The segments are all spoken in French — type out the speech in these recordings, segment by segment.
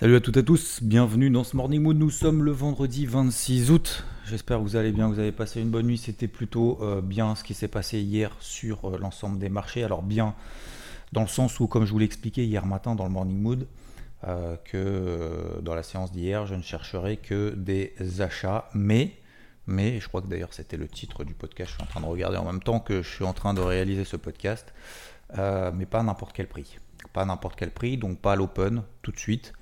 Salut à toutes et à tous, bienvenue dans ce Morning Mood. Nous sommes le vendredi 26 août. J'espère que vous allez bien, vous avez passé une bonne nuit. C'était plutôt euh, bien ce qui s'est passé hier sur euh, l'ensemble des marchés. Alors bien dans le sens où, comme je vous l'ai expliqué hier matin dans le Morning Mood, euh, que dans la séance d'hier, je ne chercherai que des achats, mais, mais, je crois que d'ailleurs c'était le titre du podcast, je suis en train de regarder en même temps que je suis en train de réaliser ce podcast, mais pas à n'importe quel prix. Pas à n'importe quel prix, donc pas à l'open tout de suite.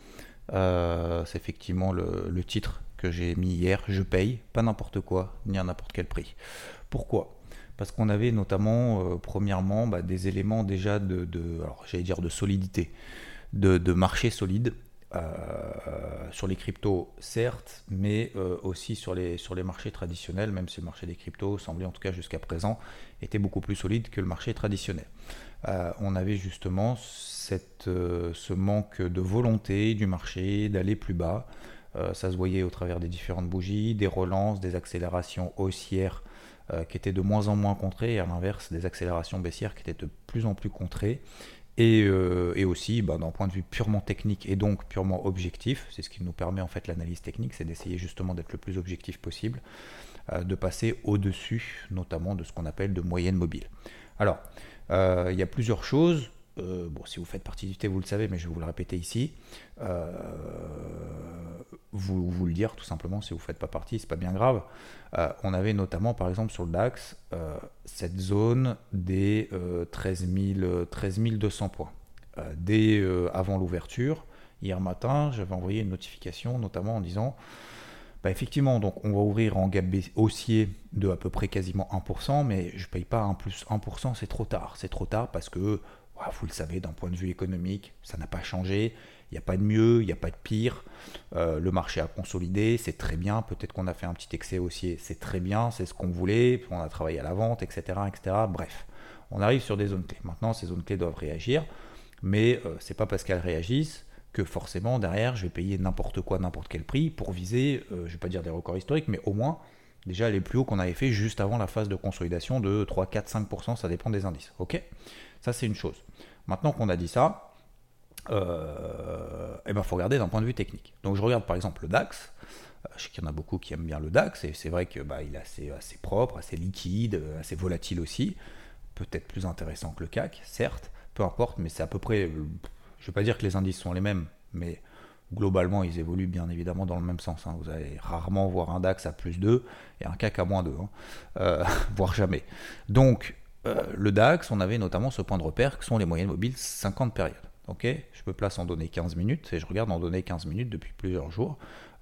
C'est effectivement le, titre que j'ai mis hier, je paye, pas n'importe quoi, ni à n'importe quel prix. Pourquoi? Parce qu'on avait notamment, euh, premièrement, bah, des éléments déjà de, solidité, de, marché solide euh, sur les cryptos, certes, mais euh, aussi sur les, sur les marchés traditionnels, même si le marché des cryptos semblait en tout cas jusqu'à présent était beaucoup plus solide que le marché traditionnel. On avait justement cette, ce manque de volonté du marché d'aller plus bas. ça se voyait au travers des différentes bougies, des relances, des accélérations haussières euh, qui étaient de moins en moins contrées, et à l'inverse des accélérations baissières qui étaient de plus en plus contrées. Et, euh, aussi, bah, d'un point de vue purement technique et donc purement objectif, c'est ce qui nous permet en fait l'analyse technique, c'est d'essayer justement d'être le plus objectif possible, euh, de passer au-dessus notamment de ce qu'on appelle de moyenne mobile. Alors, il y a plusieurs choses. Euh, bon, si vous faites partie du T, vous le savez, mais je vais vous le répéter ici. Euh, vous, vous le dire tout simplement, si vous ne faites pas partie, c'est pas bien grave. Euh, on avait notamment, par exemple, sur le DAX, cette zone des 13, 200 points. dès avant l'ouverture, hier matin, j'avais envoyé une notification, notamment en disant bah, effectivement, donc on va ouvrir en gap haussier de à peu près quasiment 1%, mais je ne paye pas 1 plus 1%, c'est trop tard. C'est trop tard parce que vous le savez, d'un point de vue économique, ça n'a pas changé. Il n'y a pas de mieux, il n'y a pas de pire. Euh, le marché a consolidé, c'est très bien. Peut-être qu'on a fait un petit excès haussier, c'est très bien, c'est ce qu'on voulait. On a travaillé à la vente, etc., etc. Bref, on arrive sur des zones clés. Maintenant, ces zones clés doivent réagir, mais euh, c'est pas parce qu'elles réagissent que forcément derrière, je vais payer n'importe quoi, n'importe quel prix pour viser, euh, je vais pas dire des records historiques, mais au moins déjà les plus hauts qu'on avait fait juste avant la phase de consolidation de 3, 4, 5%, ça dépend des indices. Ok? Ça, c'est une chose. Maintenant qu'on a dit ça, euh, eh ben, faut regarder d'un point de vue technique. Donc, je regarde par exemple le DAX. Euh, je sais qu'il y en a beaucoup qui aiment bien le DAX, et c'est vrai qu'il bah, est assez, assez propre, assez liquide, assez volatile aussi. Peut-être plus intéressant que le CAC, certes, peu importe, mais c'est à peu près. Je ne vais pas dire que les indices sont les mêmes, mais globalement, ils évoluent bien évidemment dans le même sens. Hein. Vous allez rarement voir un DAX à plus 2 et un CAC à moins 2, hein. euh, voire jamais. Donc, euh, le DAX, on avait notamment ce point de repère qui sont les moyennes mobiles 50 périodes. Je me place en données 15 minutes et je regarde en données 15 minutes depuis plusieurs jours.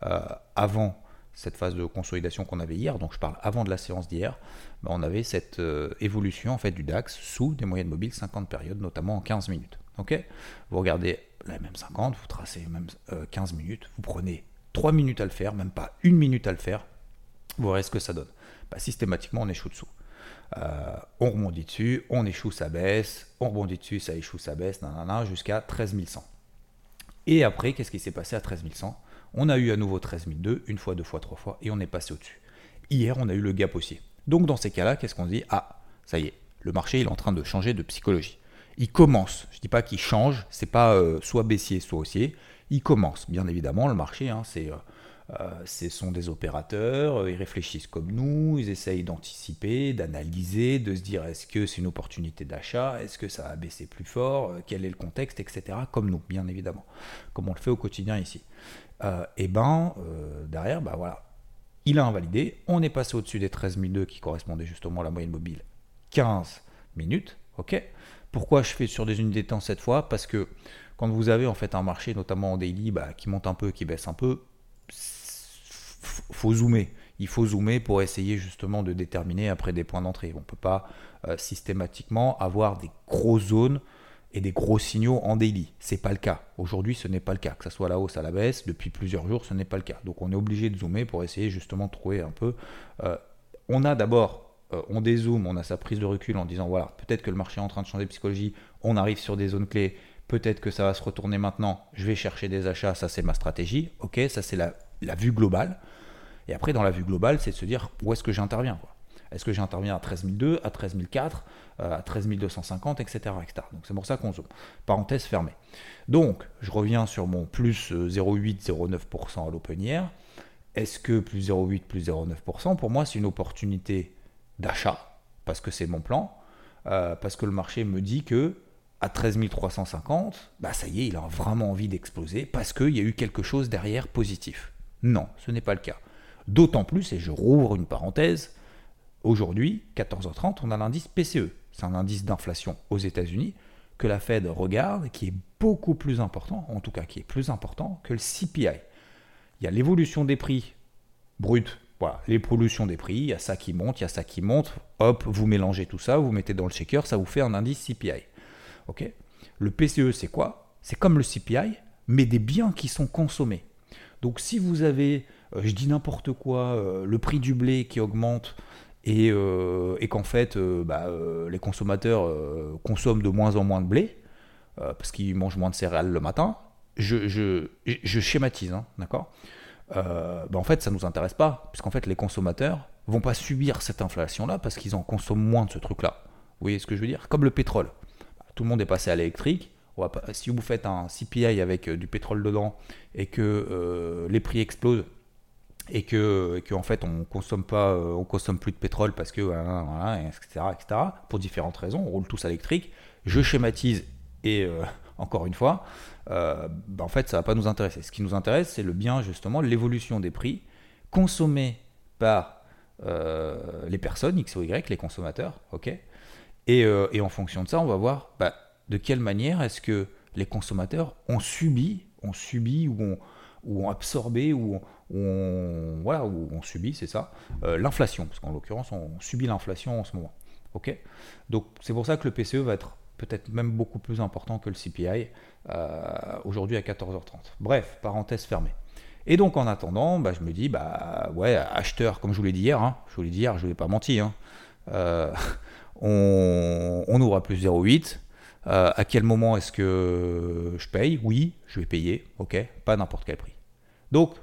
Euh, avant cette phase de consolidation qu'on avait hier, donc je parle avant de la séance d'hier, ben, on avait cette évolution en fait du DAX sous des moyennes mobiles 50 périodes, notamment en 15 minutes. Vous regardez la même 50, vous tracez même 15 euh, minutes, vous prenez 3 minutes à le faire, même pas une minute à le faire, vous verrez ce que ça donne. Bah, systématiquement, on échoue dessous. Euh, on rebondit dessus, on échoue, ça baisse, on rebondit dessus, ça échoue, ça baisse, jusqu'à 13 100. Et après, qu'est-ce qui s'est passé à 13 100 On a eu à nouveau 13 200, une fois, deux fois, trois fois, et on est passé au-dessus. Hier, on a eu le gap haussier. Donc dans ces cas-là, qu'est-ce qu'on dit? Ah, ça y est, le marché il est en train de changer de psychologie il commence. Je ne dis pas qu'il change, c'est pas euh, soit baissier, soit haussier. Il commence, bien évidemment, le marché, hein, c'est, euh, euh, ce sont des opérateurs, ils réfléchissent comme nous, ils essayent d'anticiper, d'analyser, de se dire est-ce que c'est une opportunité d'achat, est-ce que ça va baisser plus fort, quel est le contexte, etc. Comme nous, bien évidemment, comme on le fait au quotidien ici. et ben, derrière, bah voilà, il a invalidé, on est passé au-dessus des 13 002 qui correspondaient justement à la moyenne mobile 15 minutes, ok pourquoi je fais sur des unités de temps cette fois Parce que quand vous avez en fait un marché, notamment en daily, bah, qui monte un peu, qui baisse un peu, faut zoomer. Il faut zoomer pour essayer justement de déterminer après des points d'entrée. On ne peut pas euh, systématiquement avoir des grosses zones et des gros signaux en daily. C'est pas le cas. Aujourd'hui, ce n'est pas le cas. Que ce soit à la hausse, à la baisse, depuis plusieurs jours, ce n'est pas le cas. Donc on est obligé de zoomer pour essayer justement de trouver un peu. Euh, on a d'abord, euh, on dézoome, on a sa prise de recul en disant voilà, peut-être que le marché est en train de changer de psychologie, on arrive sur des zones clés, peut-être que ça va se retourner maintenant, je vais chercher des achats, ça c'est ma stratégie. Ok, ça c'est la, vue globale. Et après, dans la vue globale, c'est de se dire où est-ce que j'interviens. Est-ce que j'interviens à 13002, à 13004, euh, à 13250, etc. etc. Donc c'est pour ça qu'on zoome. Parenthèse fermée. Donc, je reviens sur mon plus 0,8-0,9% euh, à l'open. Est-ce que plus 0,8, plus 0,9% Pour moi, c'est une opportunité d'achat, parce que c'est mon plan, euh, parce que le marché me dit que à 13 350, bah ça y est, il a vraiment envie d'exploser, parce qu'il y a eu quelque chose derrière positif. Non, ce n'est pas le cas. D'autant plus, et je rouvre une parenthèse, Aujourd'hui, 14h30, on a l'indice PCE. C'est un indice d'inflation aux États-Unis que la Fed regarde, qui est beaucoup plus important, en tout cas qui est plus important que le CPI. Il y a l'évolution des prix bruts, voilà, l'évolution des prix, il y a ça qui monte, il y a ça qui monte, hop, vous mélangez tout ça, vous mettez dans le shaker, ça vous fait un indice CPI. Ok? Le PCE, c'est quoi? C'est comme le CPI, mais des biens qui sont consommés. Donc si vous avez, euh, je dis n'importe quoi, euh, le prix du blé qui augmente euh, et, qu'en fait euh, bah, euh, les consommateurs consomment de moins en moins de blé parce qu'ils mangent moins de céréales le matin. Je, je, schématise, hein, d'accord? Bah, En fait, ça ne nous intéresse pas, puisqu'en fait, les consommateurs vont pas subir cette inflation-là parce qu'ils en consomment moins de ce truc-là. Vous voyez ce que je veux dire? Comme le pétrole. Tout le monde est passé à l'électrique. Si vous faites un CPI avec du pétrole dedans et que les prix explosent, et que, en fait on consomme pas euh, on consomme plus de pétrole parce que etc etc pour différentes raisons on roule tous à l'électrique je schématise et euh, encore une fois euh, bah, en fait ça va pas nous intéresser. Ce qui nous intéresse c'est le bien justement l'évolution des prix consommés par les personnes x ou y les consommateurs ok? Et, et, en fonction de ça on va voir bah, de quelle manière est-ce que les consommateurs ont subi ont subi ou ont, ou ont absorbé ou on, voilà, où on subit, c'est ça, euh, l'inflation, parce qu'en l'occurrence, on subit l'inflation en ce moment. Donc c'est pour ça que le PCE va être peut-être même beaucoup plus important que le CPI euh, aujourd'hui à 14h30. Bref, parenthèse fermée. Et donc en attendant, bah, je me dis, bah ouais, acheteur, comme je vous l'ai dit hier, hein, je vous l'ai dit hier, je ne vous ai pas menti, hein, euh, on, on, ouvre à plus 0,8. à quel moment est-ce que je paye? Oui, je vais payer, ok, pas n'importe quel prix. Donc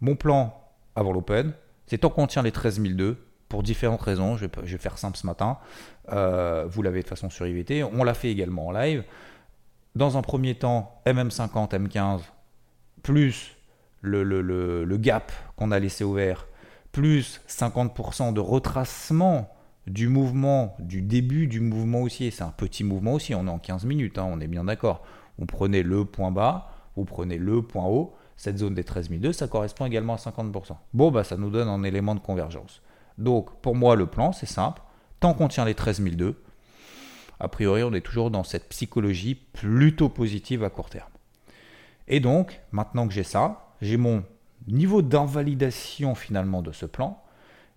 mon plan avant l'Open, c'est tant qu'on tient les 13002, pour différentes raisons, je vais, faire simple ce matin, euh, vous l'avez de façon sur IVT, on l'a fait également en live. Dans un premier temps, MM50, M15, plus le, gap qu'on a laissé ouvert, plus 50% de retracement du mouvement, du début du mouvement haussier. C'est un petit mouvement aussi, on est en 15 minutes, hein, on est bien d'accord. Vous prenez le point bas, vous prenez le point haut, cette zone des 13002, ça correspond également à 50%. Bon, bah, ça nous donne un élément de convergence. Donc, pour moi, le plan, c'est simple. Tant qu'on tient les 13002, a priori, on est toujours dans cette psychologie plutôt positive à court terme. Et donc, maintenant que j'ai ça, j'ai mon niveau d'invalidation finalement de ce plan.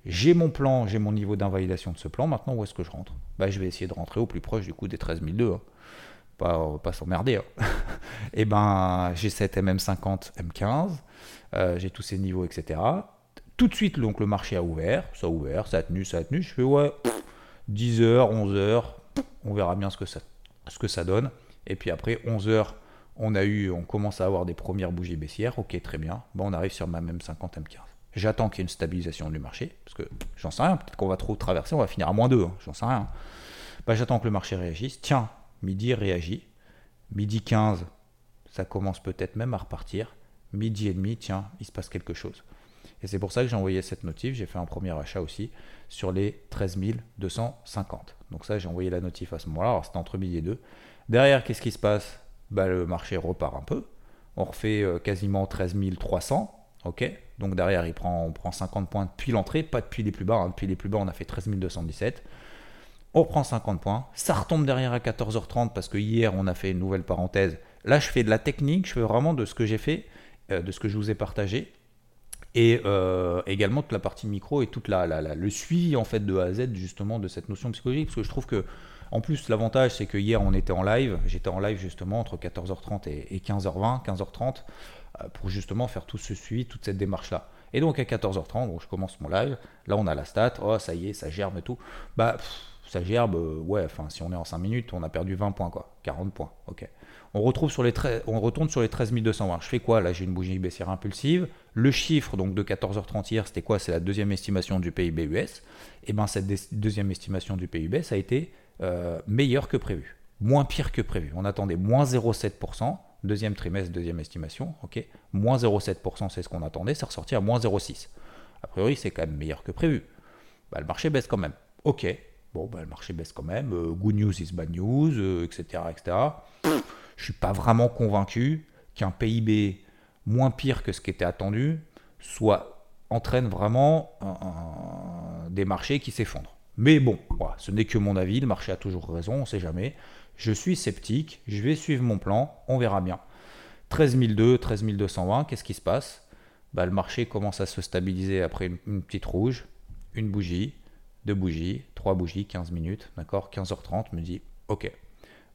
J'ai mon plan, j'ai mon niveau d'invalidation de ce plan. Maintenant, où est-ce que je rentre? Bah, Je vais essayer de rentrer au plus proche du coup des 13002. Hein pas, pas s'emmerder. Hein. et eh ben, j'ai cette MM50, M15, j'ai tous ces niveaux, etc. Tout de suite, donc, le marché a ouvert, ça a ouvert, ça a tenu, ça a tenu. Je fais, ouais, 10h, 11h, on verra bien ce que ça, donne. Et puis après, 11h, on a eu, on commence à avoir des premières bougies baissières. Ok, très bien. Bon, on arrive sur ma MM50, M15. J'attends qu'il y ait une stabilisation du marché, parce que j'en sais rien, peut-être qu'on va trop traverser, on va finir à moins 2, hein, j'en sais rien. Bah, j'attends que le marché réagisse. Tiens, Midi réagit. Midi 15, ça commence peut-être même à repartir. Midi et demi, tiens, il se passe quelque chose. Et c'est pour ça que j'ai envoyé cette notif. J'ai fait un premier achat aussi sur les 13 250. Donc ça, j'ai envoyé la notif à ce moment-là. Alors c'était entre midi et deux. Derrière, qu'est-ce qui se passe? Bah, Le marché repart un peu. On refait euh, quasiment 13 300. Ok Donc derrière, il prend, on prend 50 points depuis l'entrée, pas depuis les plus bas. Hein. Depuis les plus bas, on a fait 13 217 on prend 50 points, ça retombe derrière à 14h30 parce que hier on a fait une nouvelle parenthèse. Là je fais de la technique, je fais vraiment de ce que j'ai fait, euh, de ce que je vous ai partagé, et euh, également toute la partie micro et toute la, le suivi en fait de A à Z justement de cette notion psychologique, parce que je trouve que En plus, l'avantage, c'est que hier, on était en live. J'étais en live justement entre 14h30 et 15h20, 15h30, euh, pour justement faire tout ce suivi, toute cette démarche-là. Et donc à 14h30, bon, je commence mon live. Là, on a la stat. Oh, ça y est, ça germe et tout. Bah, ça gerbe. Euh, ouais, enfin, si on est en 5 minutes, on a perdu 20 points, quoi. 40 points. Ok. On, retrouve sur les on retourne sur les 13 220. Je fais quoi? Là, j'ai une bougie baissière impulsive. Le chiffre donc de 14h30 hier, c'était quoi? C'est la deuxième estimation du PIB US. Et bien, cette deuxième estimation du PIB, ça a été euh, meilleur que prévu. Moins pire que prévu. On attendait moins 0,7%. Deuxième trimestre, deuxième estimation. Moins 0,7%, c'est ce qu'on attendait. C'est ressorti à moins 0,6%. A priori, c'est quand même meilleur que prévu. Bah, le marché baisse quand même. Ok. Bon, bah, le marché baisse quand même. Euh, good news is bad news, etc. Euh, etc je suis pas vraiment convaincu qu'un PIB moins pire que ce qui était attendu soit entraîne vraiment des marchés qui s'effondrent. Mais bon, ce n'est que mon avis, le marché a toujours raison, on ne sait jamais. Je suis sceptique, je vais suivre mon plan, on verra bien. 13 200, 13 220, qu'est-ce qui se passe? Bah, Le marché commence à se stabiliser après une, une, petite rouge, une bougie, deux bougies, trois bougies, 15 minutes, d'accord? 15h30, me dit ok.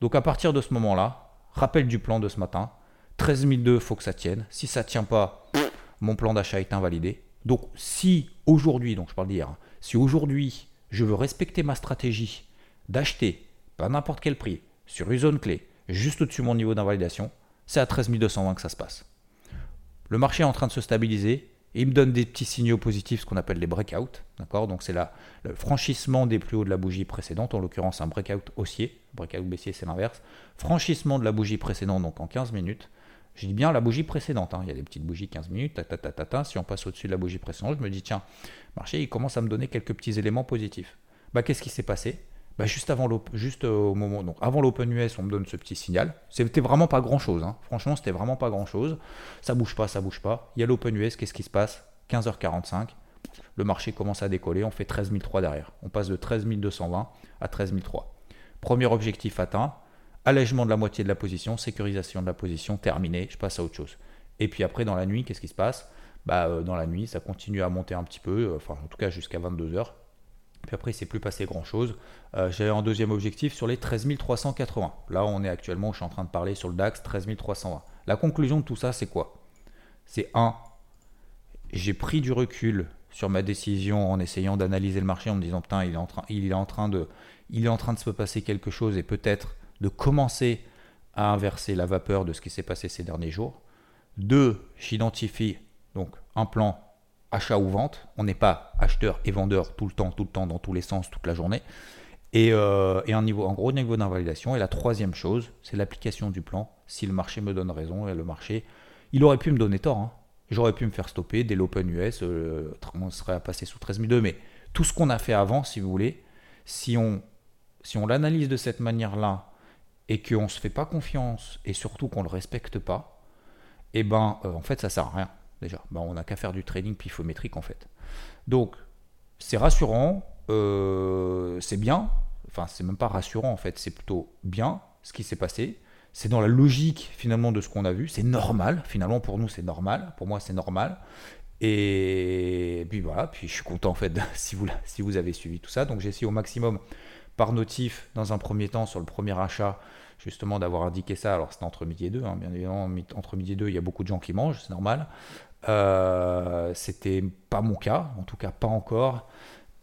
Donc à partir de ce moment-là, Rappel du plan de ce matin. 13 002, faut que ça tienne. Si ça ne tient pas, mon plan d'achat est invalidé. Donc si aujourd'hui, donc je parle d'hier, hein, si aujourd'hui je veux respecter ma stratégie d'acheter, pas n'importe quel prix, sur une zone clé, juste au-dessus de mon niveau d'invalidation, c'est à 13 220 que ça se passe. Le marché est en train de se stabiliser il me donne des petits signaux positifs, ce qu'on appelle les breakouts. D'accord? Donc c'est le franchissement des plus hauts de la bougie précédente, en l'occurrence un breakout haussier. Breakout baissier, c'est l'inverse. Franchissement de la bougie précédente, donc en 15 minutes. Je dis bien la bougie précédente. Hein. Il y a des petites bougies 15 minutes. Si on passe au-dessus de la bougie précédente, je me dis tiens, marché il commence à me donner quelques petits éléments positifs. Bah, Qu'est-ce qui s'est passé? Bah, juste avant juste euh, au moment donc avant l'Open US, on me donne ce petit signal. C'était vraiment pas grand chose. Hein. Franchement, c'était vraiment pas grand chose. Ça bouge pas, ça bouge pas. Il y a l'Open US, qu'est-ce qui se passe? 15h45, le marché commence à décoller. On fait 13 003 derrière. On passe de 13 220 à 13 003. Premier objectif atteint. Allègement de la moitié de la position, sécurisation de la position, terminé. Je passe à autre chose. Et puis après, dans la nuit, qu'est-ce qui se passe? Bah, euh, Dans la nuit, ça continue à monter un petit peu, euh, enfin en tout cas jusqu'à 22h. Puis après, il s'est plus passé grand-chose. Euh, J'avais un deuxième objectif sur les 13 380. Là, on est actuellement, je suis en train de parler sur le DAX, 13 320. La conclusion de tout ça, c'est quoi? C'est 1. J'ai pris du recul sur ma décision en essayant d'analyser le marché en me disant, putain, il est en train, il est en train, de, il est en train de se passer quelque chose et peut-être de commencer à inverser la vapeur de ce qui s'est passé ces derniers jours. 2. J'identifie donc un plan achat ou vente. On n'est pas acheteur et vendeur tout le temps, tout le temps, dans tous les sens, toute la journée. Et, euh, un, niveau, un gros niveau d'invalidation. Et la troisième chose, c'est l'application du plan. Si le marché me donne raison, et le marché, il aurait pu me donner tort. Hein. J'aurais pu me faire stopper dès l'Open US, euh, on serait à passer sous 13002. Mais tout ce qu'on a fait avant, si vous voulez, si on, si on l'analyse de cette manière-là et qu'on ne se fait pas confiance et surtout qu'on ne le respecte pas, eh ben, euh, en fait, ça sert à rien déjà. Bah, on n'a qu'à faire du trading pifométrique en fait. Donc c'est rassurant, euh, c'est bien, enfin c'est même pas rassurant en fait, c'est plutôt bien ce qui s'est passé. C'est dans la logique finalement de ce qu'on a vu, c'est normal, finalement pour nous c'est normal, pour moi c'est normal. Et puis voilà, puis je suis content en fait si vous, si vous avez suivi tout ça. Donc j'ai essayé au maximum par notif dans un premier temps sur le premier achat justement d'avoir indiqué ça. Alors c'était entre midi et deux, hein, bien évidemment, entre midi et deux, il y a beaucoup de gens qui mangent, c'est normal. Euh, c'était pas mon cas, en tout cas pas encore,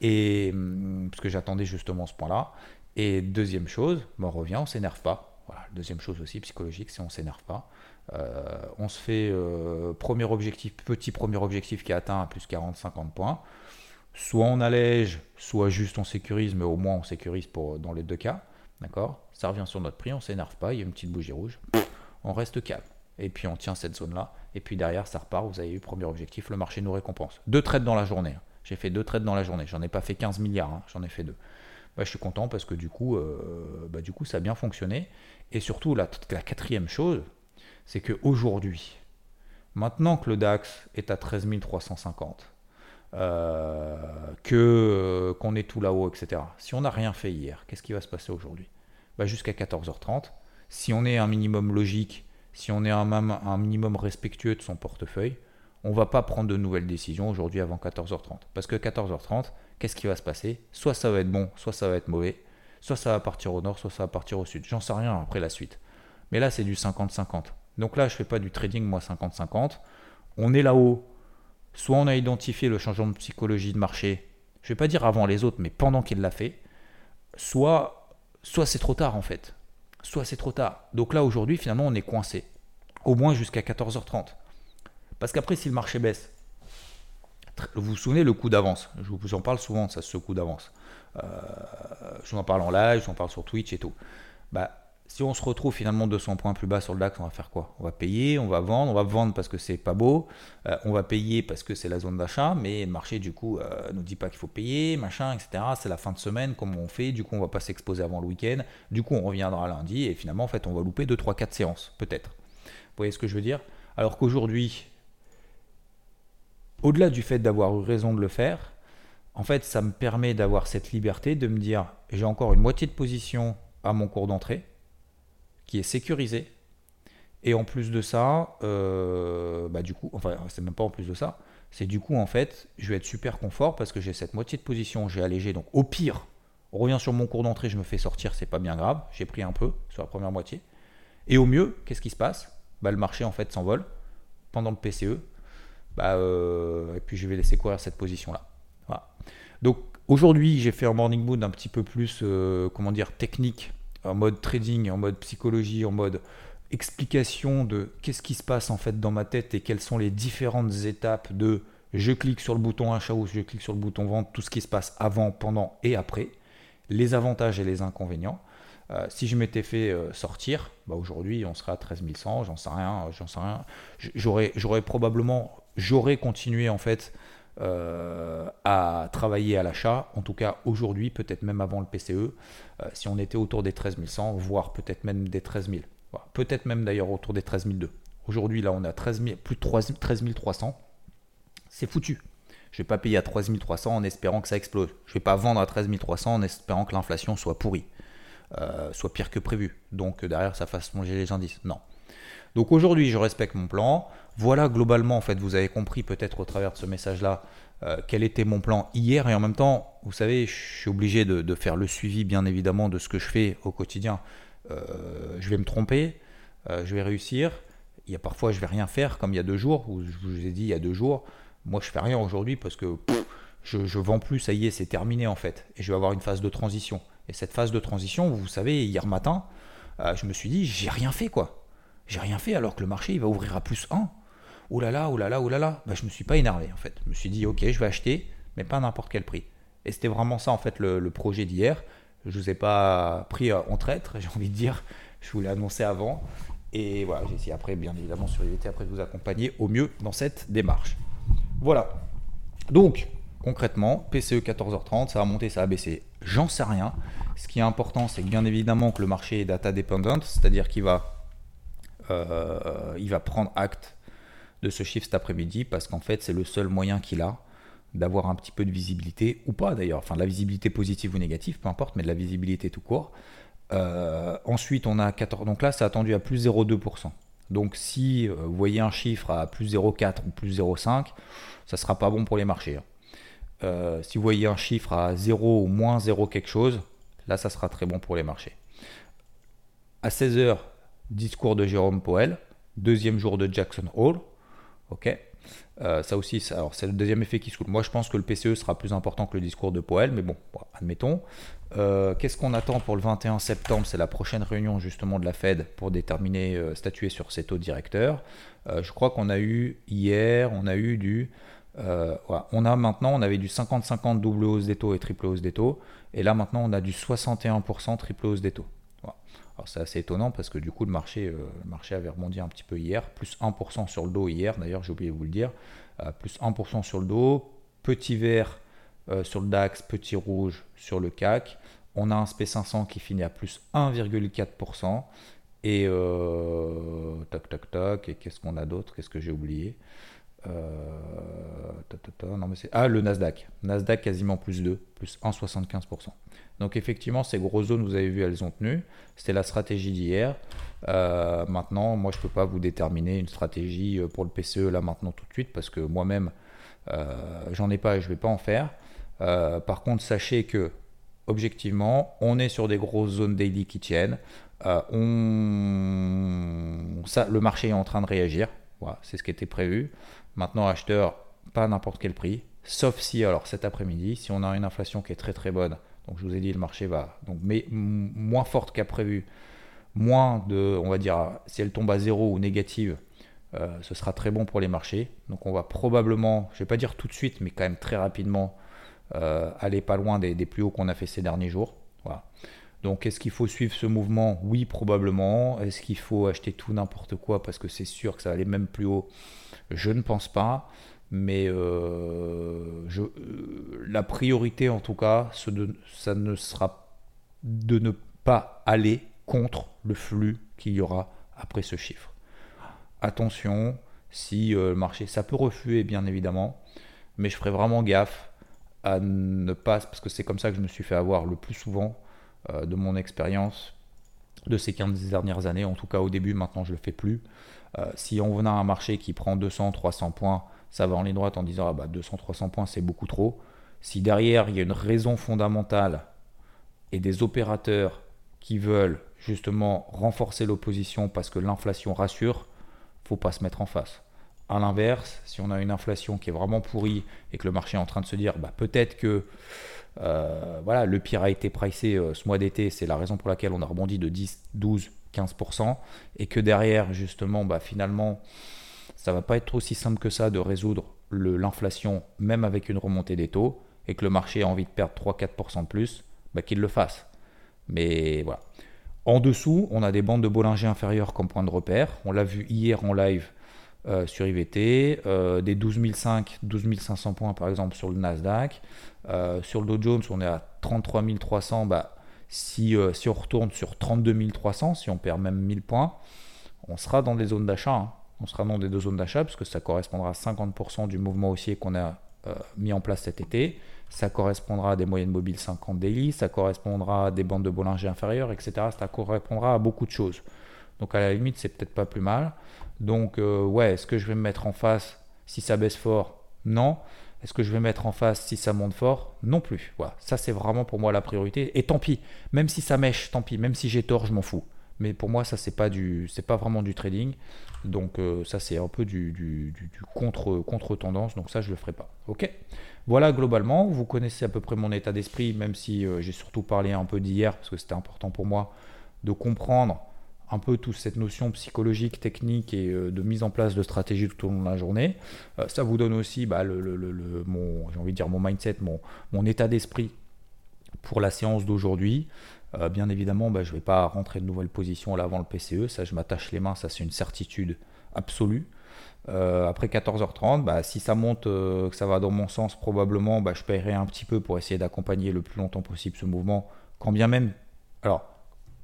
et hum, parce que j'attendais justement ce point-là. Et deuxième chose, on revient, on s'énerve pas. Deuxième chose aussi psychologique, c'est on s'énerve pas. Euh, on se fait euh, premier objectif, petit premier objectif qui est atteint à plus 40-50 points. Soit on allège, soit juste on sécurise, mais au moins on sécurise pour, dans les deux cas. D'accord? Ça revient sur notre prix, on s'énerve pas, il y a une petite bougie rouge. On reste calme. Et puis on tient cette zone-là. Et puis derrière, ça repart. Vous avez eu premier objectif, le marché nous récompense. Deux trades dans la journée. Hein. J'ai fait deux trades dans la journée. J'en ai pas fait 15 milliards, hein. j'en ai fait deux. Bah, je suis content parce que du coup, euh, bah, du coup, ça a bien fonctionné. Et surtout, la, quatrième chose, c'est qu'aujourd'hui, maintenant que le DAX est à 13 350, euh, euh, qu'on est tout là-haut, etc. Si on n'a rien fait hier, qu'est-ce qui va se passer aujourd'hui? Bah, Jusqu'à 14h30. Si on est un minimum logique, si on est un, minimum respectueux de son portefeuille, on ne va pas prendre de nouvelles décisions aujourd'hui avant 14h30. Parce que 14h30, qu'est-ce qui va se passer? Soit ça va être bon, soit ça va être mauvais. Soit ça va partir au nord, soit ça va partir au sud. J'en sais rien après la suite. Mais là, c'est du 50-50. Donc là, je fais pas du trading, moi, 50-50. On est là-haut. Soit on a identifié le changement de psychologie de marché, je vais pas dire avant les autres, mais pendant qu'il l'a fait. Soit, soit c'est trop tard en fait. Soit c'est trop tard. Donc là, aujourd'hui, finalement, on est coincé. Au moins jusqu'à 14h30. Parce qu'après, si le marché baisse, vous vous souvenez le coup d'avance? Je vous en parle souvent, ça, ce coup d'avance. Euh, je vous en parle en live, je vous en parle sur Twitch et tout. Bah, si on se retrouve finalement 200 points plus bas sur le DAX, on va faire quoi? On va payer, on va vendre, on va vendre parce que c'est pas beau, euh, on va payer parce que c'est la zone d'achat, mais le marché du coup euh, nous dit pas qu'il faut payer, machin, etc. C'est la fin de semaine, comment on fait Du coup, on va pas s'exposer avant le week-end. Du coup, on reviendra lundi et finalement, en fait, on va louper 2, 3, 4 séances, peut-être. Vous voyez ce que je veux dire? Alors qu'aujourd'hui, au-delà du fait d'avoir eu raison de le faire, en fait, ça me permet d'avoir cette liberté de me dire j'ai encore une moitié de position à mon cours d'entrée qui est sécurisé. Et en plus de ça, euh, bah du coup, enfin, c'est même pas en plus de ça, c'est du coup, en fait, je vais être super confort parce que j'ai cette moitié de position, j'ai allégé. Donc, au pire, on revient sur mon cours d'entrée, je me fais sortir, c'est pas bien grave, j'ai pris un peu sur la première moitié. Et au mieux, qu'est-ce qui se passe? Bah, Le marché, en fait, s'envole pendant le PCE. Bah, euh, et puis, je vais laisser courir cette position-là. Voilà. Donc, aujourd'hui, j'ai fait un morning mood un petit peu plus, euh, comment dire, technique en mode trading, en mode psychologie, en mode explication de qu'est-ce qui se passe en fait dans ma tête et quelles sont les différentes étapes de je clique sur le bouton achat ou je clique sur le bouton vente, tout ce qui se passe avant, pendant et après, les avantages et les inconvénients. Euh, si je m'étais fait euh, sortir, bah aujourd'hui on serait à 13 100, j'en sais rien, j'en sais rien. J'aurais, j'aurais probablement, j'aurais continué en fait euh, à travailler à l'achat, en tout cas aujourd'hui, peut-être même avant le PCE, euh, si on était autour des 13 100, voire peut-être même des 13 000. Peut-être même d'ailleurs autour des 13 200. Aujourd'hui, là, on a 13 plus de 13 300. C'est foutu. Je ne vais pas payer à 13 300 en espérant que ça explose. Je ne vais pas vendre à 13 300 en espérant que l'inflation soit pourrie, euh, soit pire que prévu. Donc derrière, ça fasse manger les indices. Non. Donc aujourd'hui, je respecte mon plan. Voilà globalement, en fait, vous avez compris peut-être au travers de ce message-là euh, quel était mon plan hier. Et en même temps, vous savez, je suis obligé de, faire le suivi, bien évidemment, de ce que je fais au quotidien. Euh, je vais me tromper, euh, je vais réussir. Il y a parfois, je vais rien faire, comme il y a deux jours, où je vous ai dit il y a deux jours. Moi, je fais rien aujourd'hui parce que je, je vends plus, ça y est, c'est terminé en fait. Et je vais avoir une phase de transition. Et cette phase de transition, vous savez, hier matin, je me suis dit, j'ai rien fait quoi. J'ai rien fait alors que le marché il va ouvrir à plus 1 oh là là, oh là bah, je me suis pas énervé en fait. Je me suis dit, ok, je vais acheter, mais pas n'importe quel prix. Et c'était vraiment ça en fait le, projet d'hier. Je vous ai pas pris euh, en traître, j'ai envie de dire. Je vous l'ai annoncé avant. Et voilà, j'ai essayé après, bien évidemment, sur l'été, après de vous accompagner au mieux dans cette démarche. Voilà. Donc, concrètement, PCE 14h30, ça va monter, ça va baisser. J'en sais rien. Ce qui est important, c'est bien évidemment que le marché est data dependent, c'est-à-dire qu'il va, euh, il va prendre acte de ce chiffre cet après-midi parce qu'en fait, c'est le seul moyen qu'il a d'avoir un petit peu de visibilité, ou pas d'ailleurs, enfin de la visibilité positive ou négative, peu importe, mais de la visibilité tout court. Euh, ensuite, on a 14, donc là, c'est attendu à plus 0,2%. Donc si euh, vous voyez un chiffre à plus 0,4 ou plus 0,5, ça sera pas bon pour les marchés. Hein. Si vous voyez un chiffre à 0 ou moins 0 quelque chose, là, ça sera très bon pour les marchés. À 16h, discours de Jérôme Powell, deuxième jour de Jackson Hole. Ok euh, ça aussi, alors c'est le deuxième effet qui se coule. Moi, je pense que le PCE sera plus important que le discours de Powell, mais bon, admettons. Euh, qu'est-ce qu'on attend pour le 21 septembre? C'est la prochaine réunion justement de la Fed pour déterminer, euh, statuer sur ces taux directeurs. je crois qu'on a eu hier, on a eu du, on a maintenant, on avait du 50-50 double hausse des taux et triple hausse des taux, et là maintenant on a du 61% triple hausse des taux. Alors c'est assez étonnant parce que du coup le marché, euh, le marché avait rebondi un petit peu hier, plus 1% sur le dos hier, d'ailleurs j'ai oublié de vous le dire, euh, plus 1% sur le dos, petit vert euh, sur le DAX, petit rouge sur le CAC. On a un SP500 qui finit à plus 1,4%. Et toc toc toc, et qu'est-ce qu'on a d'autre? Qu'est-ce que j'ai oublié? Mais ah, le Nasdaq. Nasdaq quasiment plus 2, plus 1,75%. Donc effectivement, ces grosses zones, vous avez vu, elles ont tenu. C'était la stratégie d'hier. Euh, maintenant, moi, je ne peux pas vous déterminer une stratégie euh, pour le PCE là maintenant tout de suite parce que moi-même, euh, j'en ai pas et je ne vais pas en faire. par contre, sachez que objectivement, on est sur des grosses zones daily qui tiennent. Euh, on... ça, le marché est en train de réagir. C'est ce qui était prévu. Maintenant, acheteur, pas n'importe quel prix. Sauf si, alors cet après-midi, si on a une inflation qui est très très bonne, donc je vous ai dit, le marché va, donc, mais moins forte qu'à prévu, moins de, on va dire, si elle tombe à zéro ou négative, euh, ce sera très bon pour les marchés. Donc on va probablement, je ne vais pas dire tout de suite, mais quand même très rapidement, euh, aller pas loin des, plus hauts qu'on a fait ces derniers jours. Voilà. Donc est-ce qu'il faut suivre ce mouvement? Oui, probablement. Est-ce qu'il faut acheter tout n'importe quoi parce que c'est sûr que ça va aller même plus haut? Je ne pense pas. Mais euh, je, la priorité en tout cas, ça ne sera de ne pas aller contre le flux qu'il y aura après ce chiffre attention, si euh, le marché, ça peut refuer bien évidemment, mais je ferai vraiment gaffe à ne pas, parce que c'est comme ça que je me suis fait avoir le plus souvent euh, de mon expérience de ces 15 dernières années, en tout cas au début, maintenant je ne le fais plus. Euh, si on venait à un marché qui prend 200, 300 points, ça va en ligne droite en disant ah bah 200, 300 points c'est beaucoup trop. Si derrière il y a une raison fondamentale et des opérateurs qui veulent justement renforcer l'opposition parce que l'inflation rassure, faut pas se mettre en face. À l'inverse, si on a une inflation qui est vraiment pourrie et que le marché est en train de se dire bah, peut-être que euh, voilà, le pire a été pricé euh, ce mois d'été, c'est la raison pour laquelle on a rebondi de 10, 12, 15%, et que derrière, justement, bah, finalement, ça va pas être aussi simple que ça de résoudre l'inflation, même avec une remontée des taux, et que le marché a envie de perdre 3-4% de plus, bah, qu'il le fasse. Mais voilà. En dessous, on a des bandes de Bollinger inférieures comme point de repère. On l'a vu hier en live euh, sur IVT, euh, des 12 500, 12 500 points par exemple sur le Nasdaq. Euh, sur le Dow Jones, on est à 33 300. Bah, si, si on retourne sur 32 300, si on perd même 1000 points, on sera dans des zones d'achat. Hein. On sera dans des deux zones d'achat parce que ça correspondra à 50% du mouvement haussier qu'on a mis en place cet été ça correspondra à des moyennes mobiles 50 daily, ça correspondra à des bandes de Bollinger inférieures, etc. Ça correspondra à beaucoup de choses. Donc à la limite, c'est peut-être pas plus mal. Donc euh, ouais, est-ce que je vais me mettre en face si ça baisse fort? Non. Est-ce que je vais me mettre en face si ça monte fort? Non plus. Voilà, ça c'est vraiment pour moi la priorité. Et tant pis, même si ça mèche, tant pis, même si j'ai tort, je m'en fous. Mais pour moi, ça c'est pas pas vraiment du trading. Donc euh, ça c'est un peu du, du, contre, contre tendance. Donc ça je le ferai pas. Ok? Voilà globalement, vous connaissez à peu près mon état d'esprit, même si euh, j'ai surtout parlé un peu d'hier, parce que c'était important pour moi de comprendre un peu toute cette notion psychologique, technique et euh, de mise en place de stratégie tout au long de la journée. Euh, ça vous donne aussi bah, le, mon, j'ai envie de dire mon mindset, mon, mon état d'esprit pour la séance d'aujourd'hui. bien évidemment, bah, je ne vais pas rentrer de nouvelles positions avant le PCE, ça je m'attache les mains, ça c'est une certitude absolue. Euh, après 14h30, bah, si ça monte, euh, que ça va dans mon sens, probablement, bah, je paierai un petit peu pour essayer d'accompagner le plus longtemps possible ce mouvement. Quand bien même, alors,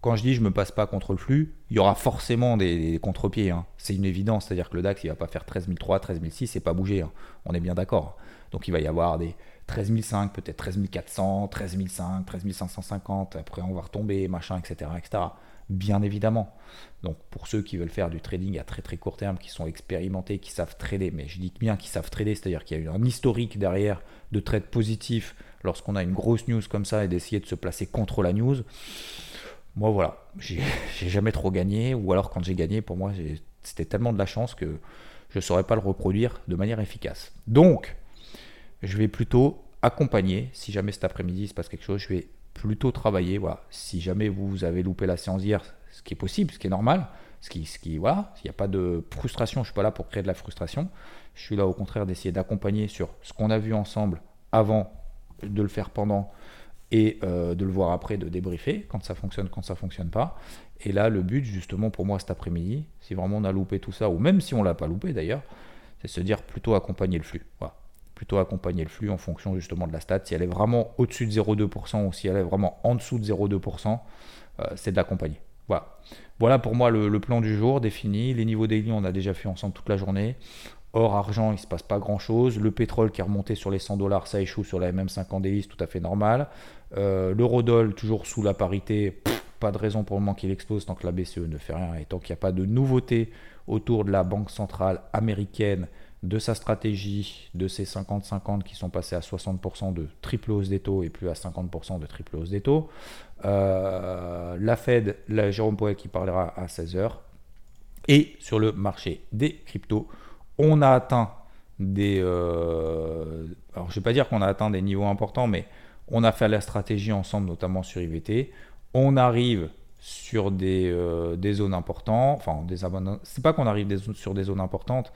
quand je dis je me passe pas contre le flux, il y aura forcément des, contre-pieds. Hein. C'est une évidence, c'est-à-dire que le DAX, il va pas faire 13 003, 13 006 et pas bouger. Hein. On est bien d'accord. Donc il va y avoir des 13 500, peut-être 13 400, 13 500, 13 550. Après, on va retomber, machin, etc., etc bien évidemment. Donc pour ceux qui veulent faire du trading à très très court terme, qui sont expérimentés, qui savent trader, mais je dis bien qu'ils savent trader, c'est-à-dire qu'il y a eu un historique derrière de trade positif lorsqu'on a une grosse news comme ça et d'essayer de se placer contre la news. Moi voilà, j'ai jamais trop gagné, ou alors quand j'ai gagné, pour moi c'était tellement de la chance que je ne saurais pas le reproduire de manière efficace. Donc, je vais plutôt accompagner, si jamais cet après-midi se passe quelque chose, je vais plutôt travailler. Voilà. Si jamais vous avez loupé la séance hier, ce qui est possible, ce qui est normal, ce qui, ce qui voilà, il n'y a pas de frustration, je ne suis pas là pour créer de la frustration. Je suis là au contraire d'essayer d'accompagner sur ce qu'on a vu ensemble avant, de le faire pendant et euh, de le voir après, de débriefer quand ça fonctionne, quand ça fonctionne pas. Et là, le but justement pour moi cet après-midi, si vraiment on a loupé tout ça, ou même si on l'a pas loupé d'ailleurs, c'est se dire plutôt accompagner le flux. Voilà plutôt accompagner le flux en fonction justement de la stat. Si elle est vraiment au-dessus de 0,2% ou si elle est vraiment en dessous de 0,2%, euh, c'est de l'accompagner. Voilà. Voilà pour moi le, plan du jour défini. Les niveaux daily, on a déjà fait ensemble toute la journée. Or, argent, il ne se passe pas grand-chose. Le pétrole qui est remonté sur les 100 dollars, ça échoue sur la MM50 daily, c'est tout à fait normal. Euh, L'eurodoll, toujours sous la parité, pas de raison pour le moment qu'il explose tant que la BCE ne fait rien et tant qu'il n'y a pas de nouveauté autour de la Banque centrale américaine de sa stratégie, de ses 50-50 qui sont passés à 60% de triple hausse des taux et plus à 50% de triple hausse des taux. Euh, la Fed, la Jérôme Powell qui parlera à 16h. Et sur le marché des cryptos, on a atteint des... Euh, alors je ne vais pas dire qu'on a atteint des niveaux importants, mais on a fait la stratégie ensemble, notamment sur IVT. On arrive sur des, euh, des zones importantes. Enfin, des c'est pas qu'on arrive sur des zones importantes,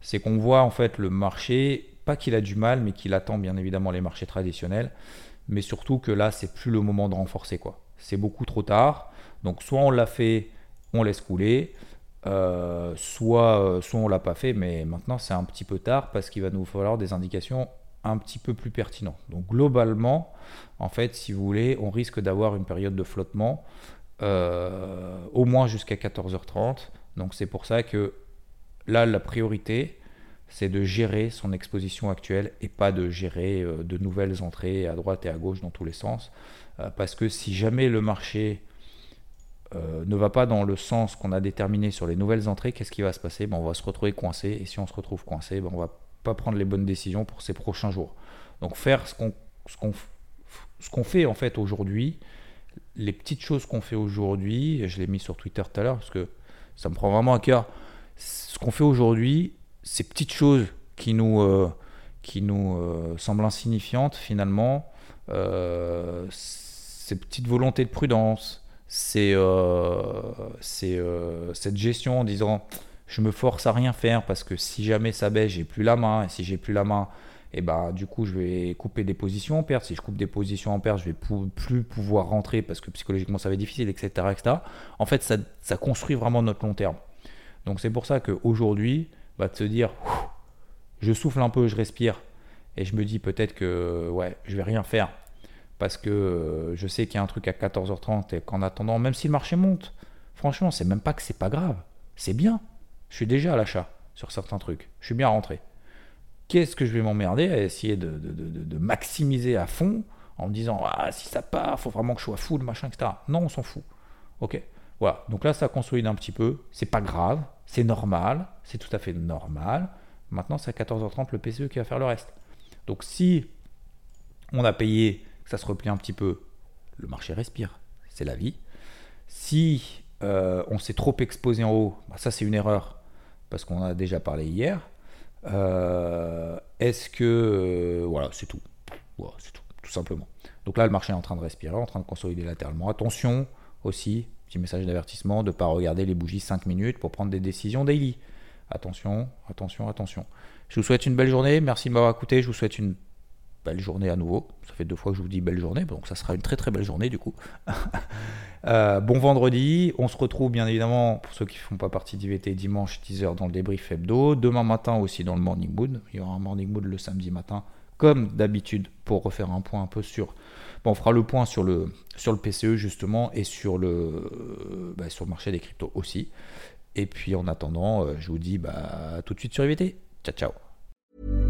c'est qu'on voit en fait le marché, pas qu'il a du mal, mais qu'il attend bien évidemment les marchés traditionnels. Mais surtout que là, c'est plus le moment de renforcer quoi. C'est beaucoup trop tard. Donc soit on l'a fait, on laisse couler. Euh, soit, euh, soit on l'a pas fait, mais maintenant c'est un petit peu tard parce qu'il va nous falloir des indications un petit peu plus pertinentes. Donc globalement, en fait, si vous voulez, on risque d'avoir une période de flottement euh, au moins jusqu'à 14h30. Donc c'est pour ça que là, la priorité, c'est de gérer son exposition actuelle et pas de gérer de nouvelles entrées à droite et à gauche dans tous les sens. Parce que si jamais le marché ne va pas dans le sens qu'on a déterminé sur les nouvelles entrées, qu'est-ce qui va se passer? Ben, On va se retrouver coincé. Et si on se retrouve coincé, ben, on va pas prendre les bonnes décisions pour ces prochains jours. Donc faire ce qu'on ce qu'on fait en fait aujourd'hui, les petites choses qu'on fait aujourd'hui, je l'ai mis sur Twitter tout à l'heure parce que ça me prend vraiment à cœur. Ce qu'on fait aujourd'hui, ces petites choses qui nous, euh, qui nous euh, semblent insignifiantes finalement, euh, ces petites volontés de prudence, c'est cette gestion en disant je me force à rien faire parce que si jamais ça baisse, j'ai plus la main et si j'ai plus la main, et bah du coup je vais couper des positions en perte. Si je coupe des positions en perte, je vais plus pouvoir rentrer parce que psychologiquement ça va être difficile, etc. etc. En fait, ça, ça construit vraiment notre long terme. Donc c'est pour ça qu'aujourd'hui, bah, de se dire, je souffle un peu, je respire, et je me dis peut-être que ouais, je vais rien faire parce que euh, je sais qu'il y a un truc à 14h30 et qu'en attendant, même si le marché monte, franchement, c'est même pas que c'est pas grave, c'est bien. Je suis déjà à l'achat sur certains trucs, je suis bien rentré qu'est-ce que je vais m'emmerder à essayer de, maximiser à fond en me disant ah si ça part, faut vraiment que je sois full, machin, etc. Non, on s'en fout. Ok. Voilà. Donc là, ça consolide un petit peu. C'est pas grave, c'est normal, c'est tout à fait normal. Maintenant, c'est à 14h30 le PCE qui va faire le reste. Donc si on a payé, ça se replie un petit peu, le marché respire. C'est la vie. Si euh, on s'est trop exposé en haut, bah, ça c'est une erreur parce qu'on a déjà parlé hier. Euh, est-ce que. Euh, voilà, c'est tout. Voilà, c'est tout, tout simplement. Donc là, le marché est en train de respirer, en train de consolider latéralement. Attention aussi, petit message d'avertissement, de ne pas regarder les bougies 5 minutes pour prendre des décisions daily. Attention, attention, attention. Je vous souhaite une belle journée. Merci de m'avoir écouté. Je vous souhaite une belle journée à nouveau. Ça fait deux fois que je vous dis belle journée, donc ça sera une très très belle journée du coup. Euh, bon vendredi, on se retrouve bien évidemment pour ceux qui ne font pas partie d'IVT dimanche 10h dans le débrief hebdo. Demain matin aussi dans le morning mood. Il y aura un morning mood le samedi matin comme d'habitude pour refaire un point un peu sur... Bon, on fera le point sur le, sur le PCE justement et sur le, bah, sur le marché des cryptos aussi. Et puis en attendant, euh, je vous dis bah, tout de suite sur IVT. Ciao ciao